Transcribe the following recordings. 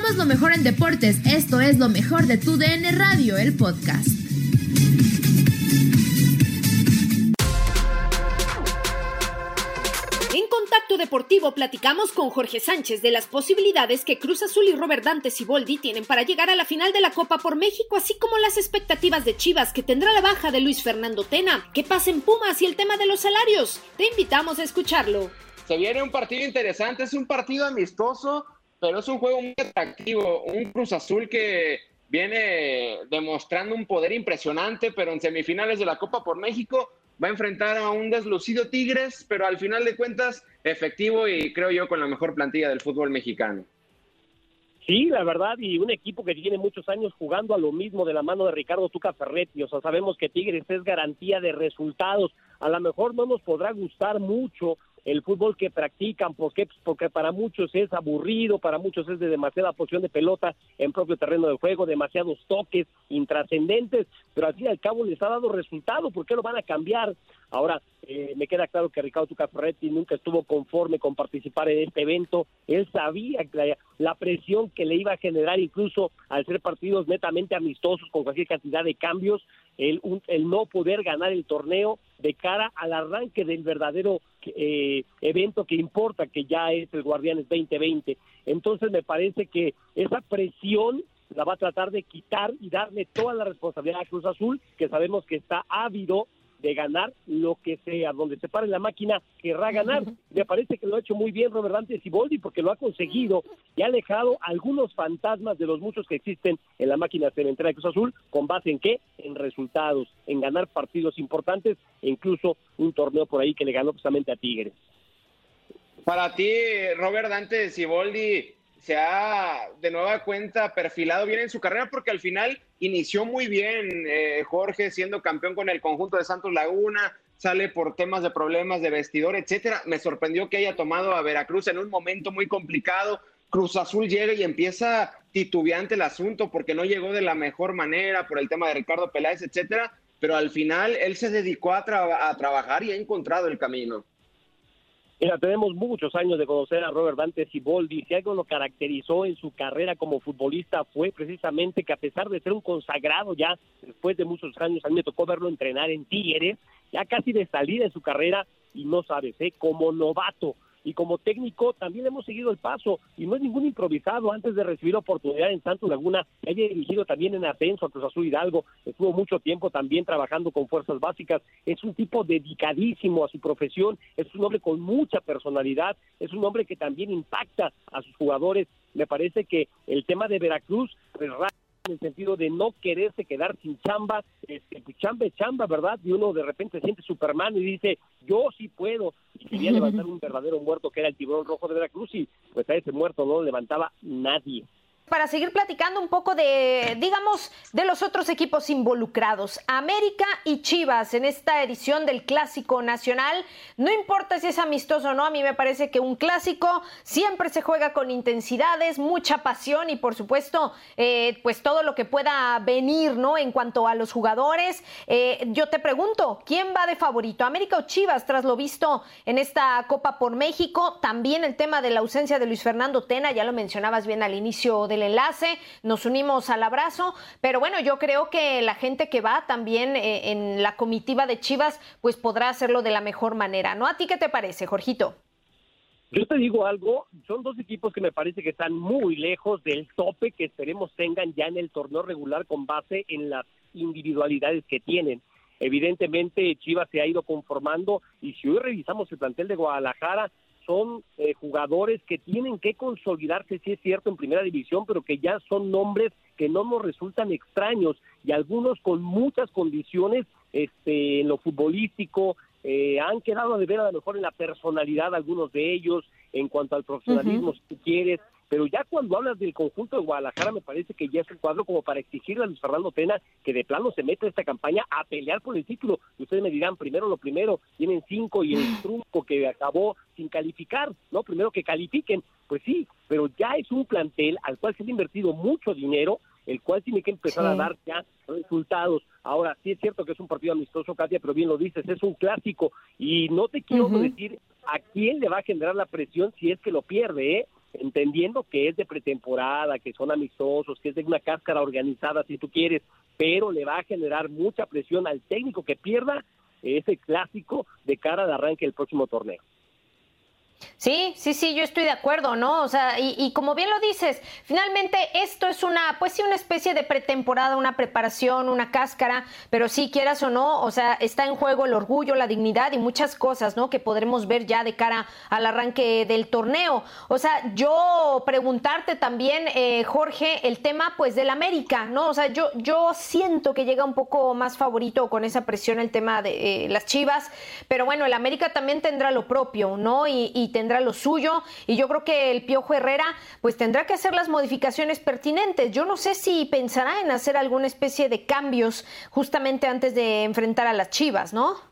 Somos lo mejor en deportes. Esto es lo mejor de tu DN Radio, el podcast. En Contacto Deportivo platicamos con Jorge Sánchez de las posibilidades que Cruz Azul y Robert Dante Siboldi tienen para llegar a la final de la Copa por México, así como las expectativas de Chivas que tendrá la baja de Luis Fernando Tena, que pasa en Pumas y el tema de los salarios. Te invitamos a escucharlo. Se viene un partido interesante, es un partido amistoso, pero es un juego muy atractivo. Un Cruz Azul que viene demostrando un poder impresionante, pero en semifinales de la Copa por México va a enfrentar a un deslucido Tigres, pero al final de cuentas efectivo y creo yo con la mejor plantilla del fútbol mexicano. Sí, la verdad, y un equipo que tiene muchos años jugando a lo mismo de la mano de Ricardo Tuca Ferretti. O sea, sabemos que Tigres es garantía de resultados. A lo mejor no nos podrá gustar mucho el fútbol que practican, porque, porque para muchos es aburrido, para muchos es de demasiada posición de pelota en propio terreno de juego, demasiados toques intrascendentes, pero al fin y al cabo les ha dado resultado, ¿por qué lo van a cambiar? Ahora, eh, me queda claro que Ricardo Tucaferretti nunca estuvo conforme con participar en este evento, él sabía la, la presión que le iba a generar incluso al ser partidos netamente amistosos con cualquier cantidad de cambios, el, un, el no poder ganar el torneo de cara al arranque del verdadero eh, evento que importa, que ya es el Guardianes 2020. Entonces me parece que esa presión la va a tratar de quitar y darle toda la responsabilidad a Cruz Azul, que sabemos que está ávido de ganar lo que sea, donde se pare la máquina querrá ganar. Me parece que lo ha hecho muy bien Robert Dante Siboldi porque lo ha conseguido y ha alejado algunos fantasmas de los muchos que existen en la máquina cementera de Cruz Azul, con base en qué? En resultados, en ganar partidos importantes e incluso un torneo por ahí que le ganó precisamente a Tigres. Para ti, Robert Dante Siboldi se ha de nueva cuenta perfilado bien en su carrera porque al final inició muy bien eh, Jorge siendo campeón con el conjunto de Santos Laguna, sale por temas de problemas de vestidor, etcétera. Me sorprendió que haya tomado a Veracruz en un momento muy complicado. Cruz Azul llega y empieza titubeante el asunto porque no llegó de la mejor manera por el tema de Ricardo Peláez, etcétera. Pero al final él se dedicó a, a trabajar y ha encontrado el camino. Mira, tenemos muchos años de conocer a Robert Dante Siboldi. Si algo lo caracterizó en su carrera como futbolista fue precisamente que a pesar de ser un consagrado ya después de muchos años, a mí me tocó verlo entrenar en Tigres, ya casi de salida en su carrera y no sabes, ¿eh? como novato y como técnico también hemos seguido el paso y no es ningún improvisado. Antes de recibir oportunidad en Santos Laguna, haya dirigido también en ascenso a Cruz Azul Hidalgo, estuvo mucho tiempo también trabajando con fuerzas básicas, es un tipo dedicadísimo a su profesión, es un hombre con mucha personalidad, es un hombre que también impacta a sus jugadores, me parece que el tema de Veracruz, pues, en el sentido de no quererse quedar sin chamba, este, pues, chamba es chamba, ¿verdad? Y uno de repente siente Superman y dice, yo sí puedo, y quería levantar un verdadero muerto que era el tiburón rojo de Veracruz y pues a ese muerto no lo levantaba nadie para seguir platicando un poco de, digamos, de los otros equipos involucrados. América y Chivas en esta edición del Clásico Nacional. No importa si es amistoso o no, a mí me parece que un clásico siempre se juega con intensidades, mucha pasión y por supuesto, eh, pues todo lo que pueda venir, ¿no? En cuanto a los jugadores. Eh, yo te pregunto, ¿quién va de favorito? ¿América o Chivas tras lo visto en esta Copa por México? También el tema de la ausencia de Luis Fernando Tena, ya lo mencionabas bien al inicio del enlace, nos unimos al abrazo, pero bueno, yo creo que la gente que va también eh, en la comitiva de Chivas, pues podrá hacerlo de la mejor manera, ¿no? ¿A ti qué te parece, Jorgito? Yo te digo algo, son dos equipos que me parece que están muy lejos del tope que esperemos tengan ya en el torneo regular con base en las individualidades que tienen. Evidentemente Chivas se ha ido conformando y si hoy revisamos el plantel de Guadalajara, son eh, jugadores que tienen que consolidarse, si es cierto, en primera división, pero que ya son nombres que no nos resultan extraños y algunos con muchas condiciones este, en lo futbolístico, eh, han quedado de ver a lo mejor en la personalidad algunos de ellos, en cuanto al profesionalismo, si tú quieres, pero ya cuando hablas del conjunto de Guadalajara me parece que ya es el cuadro como para exigirle a Luis Fernando Pena que de plano se meta esta campaña a pelear por el título. Y ustedes me dirán, primero lo primero, tienen cinco y el truco que acabó sin calificar, ¿no? Primero que califiquen, pues sí, pero ya es un plantel al cual se ha invertido mucho dinero, el cual tiene que empezar a dar ya resultados. Ahora, sí es cierto que es un partido amistoso, Katia, pero bien lo dices, es un clásico y no te quiero decir a quién le va a generar la presión si es que lo pierde, ¿eh? Entendiendo que es de pretemporada, que son amistosos, que es de una cáscara organizada, si tú quieres, pero le va a generar mucha presión al técnico que pierda ese clásico de cara al arranque del próximo torneo. Sí, sí, sí, yo estoy de acuerdo, ¿no? O sea, y, como bien lo dices, finalmente esto es una, pues sí, una especie de pretemporada, una preparación, una cáscara, pero sí, quieras o no, o sea, está en juego el orgullo, la dignidad y muchas cosas, ¿no? Que podremos ver ya de cara al arranque del torneo. O sea, yo preguntarte también, eh, Jorge, el tema, pues, del América, ¿no? O sea, yo, yo siento que llega un poco más favorito con esa presión el tema de eh, las Chivas, pero bueno, el América también tendrá lo propio, ¿no? Y, y tendrá lo suyo y yo creo que el Piojo Herrera pues tendrá que hacer las modificaciones pertinentes. Yo no sé si pensará en hacer alguna especie de cambios justamente antes de enfrentar a las Chivas, ¿no?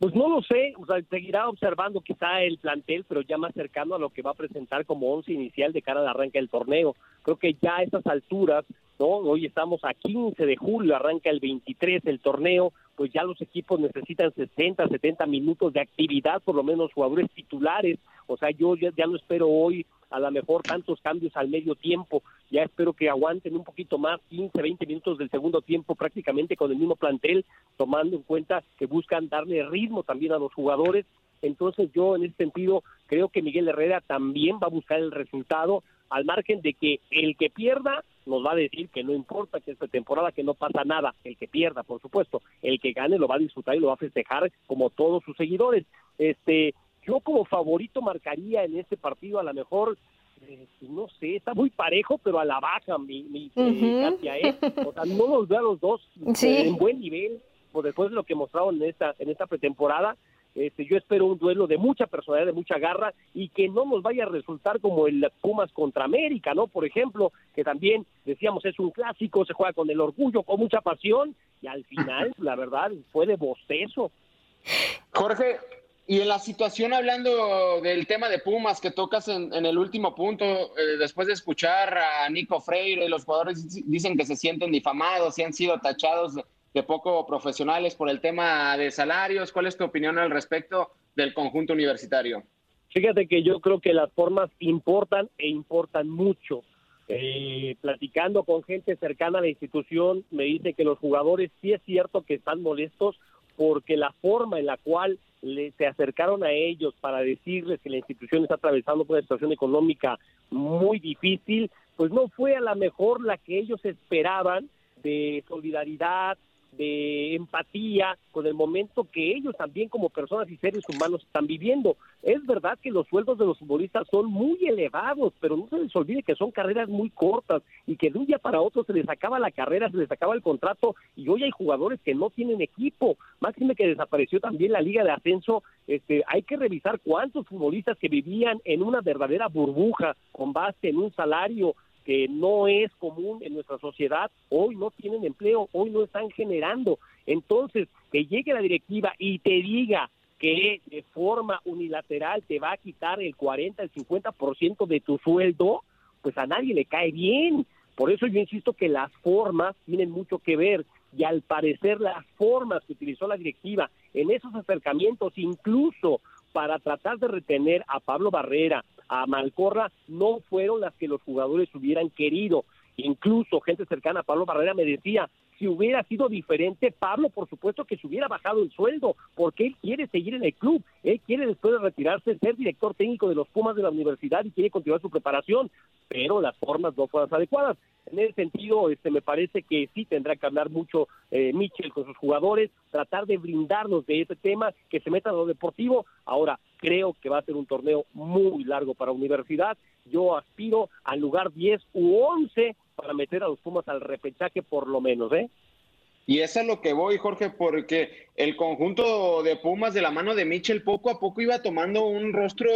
Pues no lo sé, o sea, seguirá observando quizá el plantel, pero ya más cercano a lo que va a presentar como once inicial de cara al arranque del torneo. Creo que ya a estas alturas, ¿no? Hoy estamos a 15 de julio, arranca el 23 el torneo, pues ya los equipos necesitan 60, 70 minutos de actividad, por lo menos jugadores titulares. O sea, yo ya, ya no espero hoy a lo mejor tantos cambios al medio tiempo. Ya espero que aguanten un poquito más, 15, 20 minutos del segundo tiempo prácticamente con el mismo plantel, tomando en cuenta que buscan darle ritmo también a los jugadores. Entonces yo en ese sentido creo que Miguel Herrera también va a buscar el resultado al margen de que el que pierda nos va a decir que no importa que esta temporada que no pasa nada, el que pierda, por supuesto, el que gane lo va a disfrutar y lo va a festejar como todos sus seguidores. Este, yo como favorito marcaría en este partido a lo mejor eh, no sé, está muy parejo, pero a la baja, mi, mi eh, ¿eh? O sea, no los veo a los dos en buen nivel, por después de lo que mostraron en esta, en esta pretemporada. Este, yo espero un duelo de mucha personalidad, de mucha garra y que no nos vaya a resultar como el Pumas contra América, ¿no? Por ejemplo, que también decíamos es un clásico, se juega con el orgullo, con mucha pasión y al final, la verdad, fue de bostezo. Jorge, y en la situación hablando del tema de Pumas que tocas en, el último punto, eh, después de escuchar a Nico Freire, los jugadores dicen que se sienten difamados y han sido tachados de poco profesionales por el tema de salarios. ¿Cuál es tu opinión al respecto del conjunto universitario? Fíjate que yo creo que las formas importan e importan mucho. Eh, platicando con gente cercana a la institución, me dice que los jugadores sí es cierto que están molestos porque la forma en la cual le, se acercaron a ellos para decirles que la institución está atravesando una situación económica muy difícil, pues no fue a la mejor la que ellos esperaban de solidaridad, de empatía con el momento que ellos también como personas y seres humanos están viviendo. Es verdad que los sueldos de los futbolistas son muy elevados, pero no se les olvide que son carreras muy cortas y que de un día para otro se les acaba la carrera, se les acaba el contrato y hoy hay jugadores que no tienen equipo. Máxime que desapareció también la liga de ascenso, este, hay que revisar cuántos futbolistas que vivían en una verdadera burbuja con base en un salario que no es común en nuestra sociedad, hoy no tienen empleo, hoy no están generando. Entonces, que llegue la directiva y te diga que de forma unilateral te va a quitar el 40, el 50% de tu sueldo, pues a nadie le cae bien. Por eso yo insisto que las formas tienen mucho que ver y al parecer las formas que utilizó la directiva en esos acercamientos, incluso para tratar de retener a Pablo Barrera, a Malcorra, no fueron las que los jugadores hubieran querido. Incluso gente cercana a Pablo Barrera me decía, si hubiera sido diferente, Pablo, por supuesto que se hubiera bajado el sueldo, porque él quiere seguir en el club, él quiere después de retirarse ser director técnico de los Pumas de la universidad y quiere continuar su preparación, pero las formas no fueron adecuadas. En ese sentido, este, me parece que sí tendrá que hablar mucho eh, Michel con sus jugadores, tratar de brindarnos de ese tema, que se metan a lo deportivo. Ahora, creo que va a ser un torneo muy largo para Universidad. Yo aspiro al lugar 10 u 11 para meter a los Pumas al repechaje por lo menos, ¿eh? Y eso es lo que voy, Jorge, porque el conjunto de Pumas de la mano de Michel poco a poco iba tomando un rostro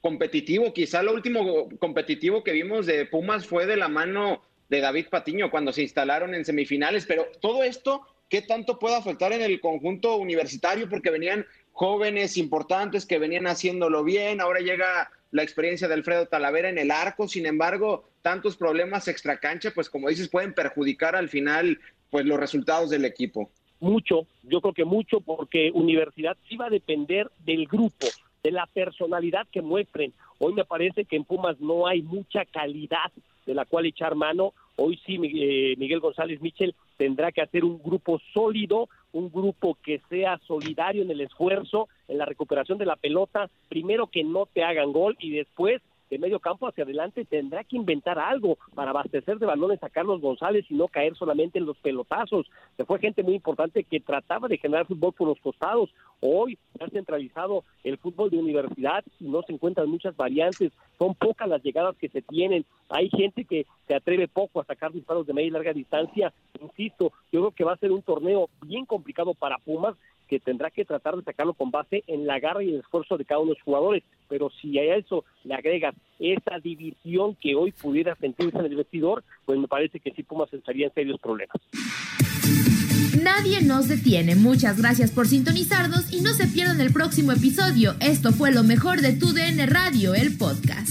competitivo. Quizá lo último competitivo que vimos de Pumas fue de la mano de David Patiño cuando se instalaron en semifinales, pero todo esto, ¿qué tanto puede afectar en el conjunto universitario? Porque venían jóvenes importantes que venían haciéndolo bien, ahora llega la experiencia de Alfredo Talavera en el arco, sin embargo, tantos problemas extracancha, pues como dices, pueden perjudicar al final pues los resultados del equipo. Mucho, yo creo que mucho porque Universidad sí va a depender del grupo, de la personalidad que muestren. Hoy me parece que en Pumas no hay mucha calidad de la cual echar mano. Hoy sí, eh, Miguel González Michel tendrá que hacer un grupo sólido, un grupo que sea solidario en el esfuerzo, en la recuperación de la pelota, primero que no te hagan gol y después de medio campo hacia adelante tendrá que inventar algo para abastecer de balones a Carlos González y no caer solamente en los pelotazos. Se fue gente muy importante que trataba de generar fútbol por los costados. Hoy se ha centralizado el fútbol de universidad y no se encuentran muchas variantes. Son pocas las llegadas que se tienen. Hay gente que se atreve poco a sacar disparos de media y larga distancia. Insisto, yo creo que va a ser un torneo bien complicado para Pumas que tendrá que tratar de sacarlo con base en la garra y el esfuerzo de cada uno de los jugadores. Pero si a eso le agregas esa división que hoy pudiera sentirse en el vestidor, pues me parece que sí Pumas estaría en serios problemas. Nadie nos detiene. Muchas gracias por sintonizarnos y no se pierdan el próximo episodio. Esto fue lo mejor de Tu DN Radio, el podcast.